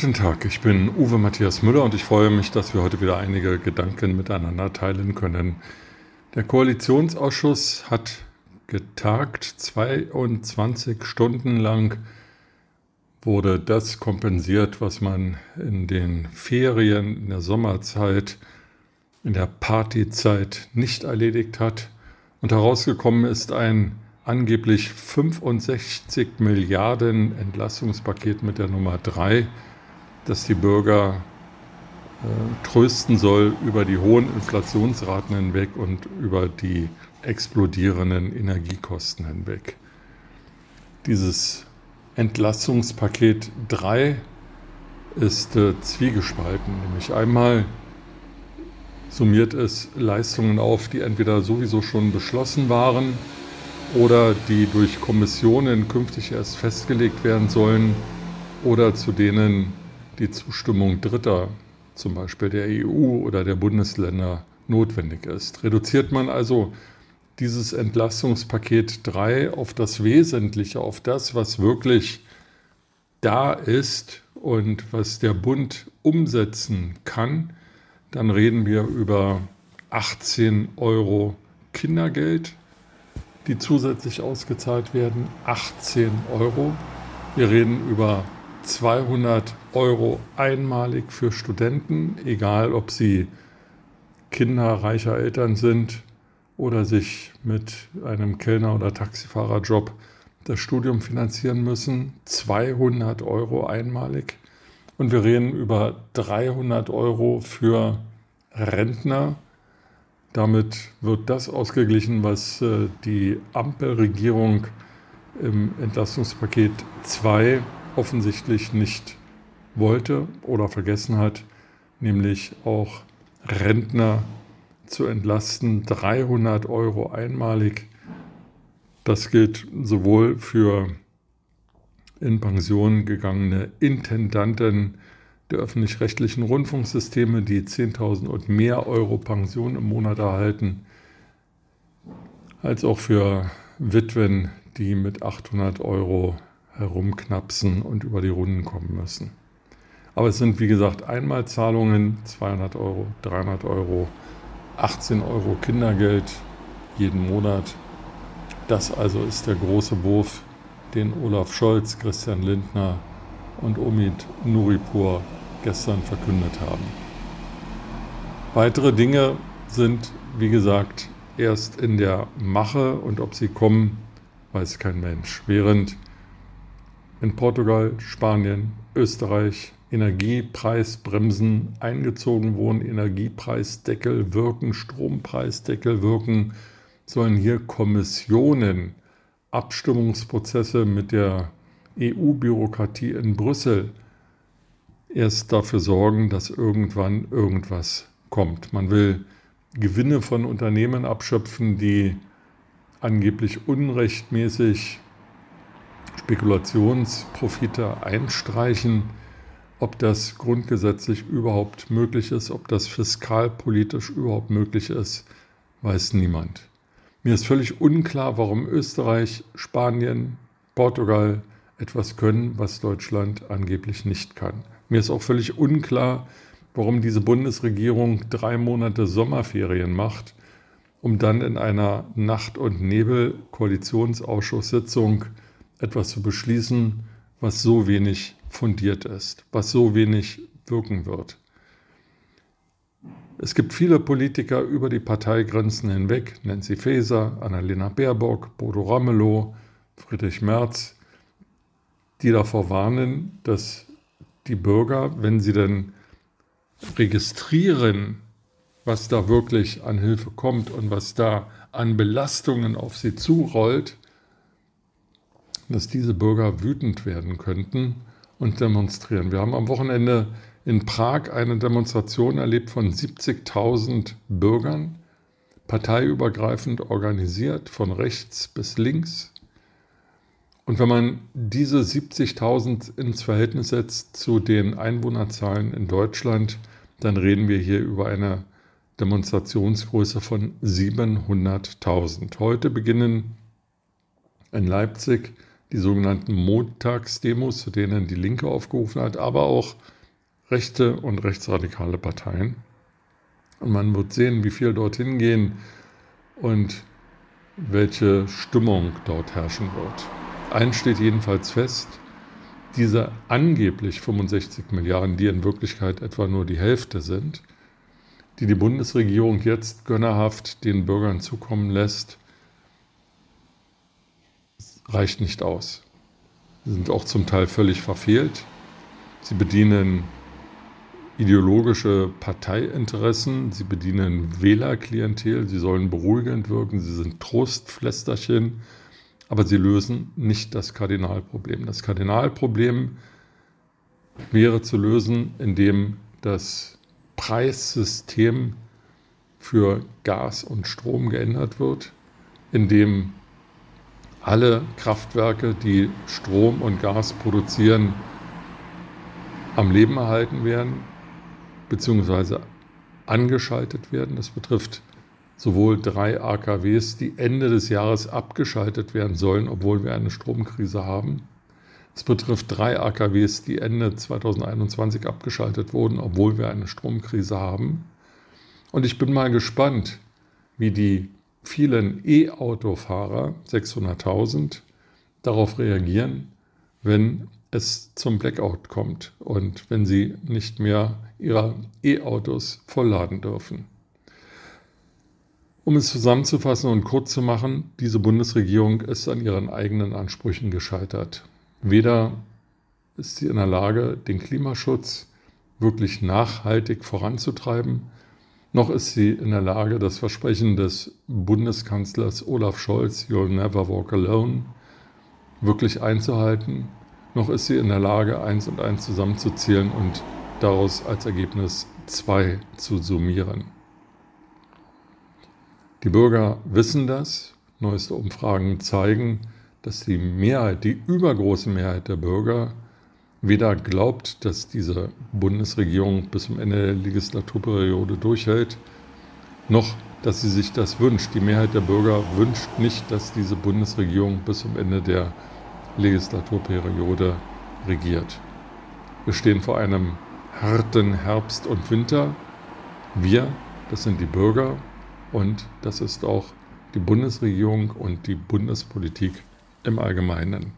Guten Tag, ich bin Uwe Matthias Müller und ich freue mich, dass wir heute wieder einige Gedanken miteinander teilen können. Der Koalitionsausschuss hat getagt, 22 Stunden lang wurde das kompensiert, was man in den Ferien, in der Sommerzeit, in der Partyzeit nicht erledigt hat. Und herausgekommen ist ein angeblich 65 Milliarden Entlastungspaket mit der Nummer 3, das die Bürger äh, trösten soll über die hohen Inflationsraten hinweg und über die explodierenden Energiekosten hinweg. Dieses Entlastungspaket 3 ist äh, zwiegespalten, nämlich einmal summiert es Leistungen auf, die entweder sowieso schon beschlossen waren, oder die durch Kommissionen künftig erst festgelegt werden sollen oder zu denen die Zustimmung Dritter, zum Beispiel der EU oder der Bundesländer, notwendig ist. Reduziert man also dieses Entlastungspaket 3 auf das Wesentliche, auf das, was wirklich da ist und was der Bund umsetzen kann, dann reden wir über 18 Euro Kindergeld, die zusätzlich ausgezahlt werden, 18 Euro. Wir reden über 200 Euro einmalig für Studenten, egal ob sie Kinder reicher Eltern sind oder sich mit einem Kellner- oder Taxifahrerjob das Studium finanzieren müssen. 200 Euro einmalig. Und wir reden über 300 Euro für Rentner, damit wird das ausgeglichen, was äh, die Ampelregierung im Entlastungspaket 2 offensichtlich nicht wollte oder vergessen hat, nämlich auch Rentner zu entlasten, 300 Euro einmalig. Das gilt sowohl für in Pension gegangene Intendanten, der öffentlich-rechtlichen Rundfunksysteme, die 10.000 und mehr Euro Pension im Monat erhalten, als auch für Witwen, die mit 800 Euro herumknapsen und über die Runden kommen müssen. Aber es sind wie gesagt Einmalzahlungen, 200 Euro, 300 Euro, 18 Euro Kindergeld jeden Monat. Das also ist der große Wurf, den Olaf Scholz, Christian Lindner und Omid Nuripur gestern verkündet haben. Weitere Dinge sind, wie gesagt, erst in der Mache und ob sie kommen, weiß kein Mensch. Während in Portugal, Spanien, Österreich Energiepreisbremsen eingezogen wurden, Energiepreisdeckel wirken, Strompreisdeckel wirken, sollen hier Kommissionen Abstimmungsprozesse mit der EU-Bürokratie in Brüssel erst dafür sorgen, dass irgendwann irgendwas kommt. Man will Gewinne von Unternehmen abschöpfen, die angeblich unrechtmäßig Spekulationsprofite einstreichen. Ob das grundgesetzlich überhaupt möglich ist, ob das fiskalpolitisch überhaupt möglich ist, weiß niemand. Mir ist völlig unklar, warum Österreich, Spanien, Portugal etwas können, was Deutschland angeblich nicht kann. Mir ist auch völlig unklar, warum diese Bundesregierung drei Monate Sommerferien macht, um dann in einer Nacht- und Nebel-Koalitionsausschusssitzung etwas zu beschließen, was so wenig fundiert ist, was so wenig wirken wird. Es gibt viele Politiker über die Parteigrenzen hinweg, Nancy Faeser, Annalena Baerbock, Bodo Ramelow, Friedrich Merz, die davor warnen, dass die Bürger, wenn sie denn registrieren, was da wirklich an Hilfe kommt und was da an Belastungen auf sie zurollt, dass diese Bürger wütend werden könnten und demonstrieren. Wir haben am Wochenende in Prag eine Demonstration erlebt von 70.000 Bürgern, parteiübergreifend organisiert, von rechts bis links. Und wenn man diese 70.000 ins Verhältnis setzt zu den Einwohnerzahlen in Deutschland, dann reden wir hier über eine Demonstrationsgröße von 700.000. Heute beginnen in Leipzig die sogenannten Montagsdemos, zu denen die Linke aufgerufen hat, aber auch rechte und rechtsradikale Parteien. Und man wird sehen, wie viel dorthin gehen und welche Stimmung dort herrschen wird. Eins steht jedenfalls fest, diese angeblich 65 Milliarden, die in Wirklichkeit etwa nur die Hälfte sind, die die Bundesregierung jetzt gönnerhaft den Bürgern zukommen lässt, reicht nicht aus. Sie sind auch zum Teil völlig verfehlt. Sie bedienen ideologische Parteiinteressen, sie bedienen Wählerklientel, sie sollen beruhigend wirken, sie sind Trostflästerchen, aber sie lösen nicht das Kardinalproblem. Das Kardinalproblem wäre zu lösen, indem das Preissystem für Gas und Strom geändert wird, indem alle Kraftwerke, die Strom und Gas produzieren, am Leben erhalten werden, beziehungsweise angeschaltet werden. Das betrifft sowohl drei AKWs, die Ende des Jahres abgeschaltet werden sollen, obwohl wir eine Stromkrise haben. Es betrifft drei AKWs, die Ende 2021 abgeschaltet wurden, obwohl wir eine Stromkrise haben. Und ich bin mal gespannt, wie die vielen E-Autofahrer, 600.000, darauf reagieren, wenn es zum Blackout kommt und wenn sie nicht mehr ihre E-Autos vollladen dürfen. Um es zusammenzufassen und kurz zu machen, diese Bundesregierung ist an ihren eigenen Ansprüchen gescheitert. Weder ist sie in der Lage, den Klimaschutz wirklich nachhaltig voranzutreiben, noch ist sie in der Lage, das Versprechen des Bundeskanzlers Olaf Scholz, You'll never walk alone, wirklich einzuhalten noch ist sie in der Lage, eins und eins zusammenzuzählen und daraus als Ergebnis zwei zu summieren. Die Bürger wissen das. Neueste Umfragen zeigen, dass die Mehrheit, die übergroße Mehrheit der Bürger weder glaubt, dass diese Bundesregierung bis zum Ende der Legislaturperiode durchhält, noch dass sie sich das wünscht. Die Mehrheit der Bürger wünscht nicht, dass diese Bundesregierung bis zum Ende der Legislaturperiode regiert. Wir stehen vor einem harten Herbst und Winter. Wir, das sind die Bürger und das ist auch die Bundesregierung und die Bundespolitik im Allgemeinen.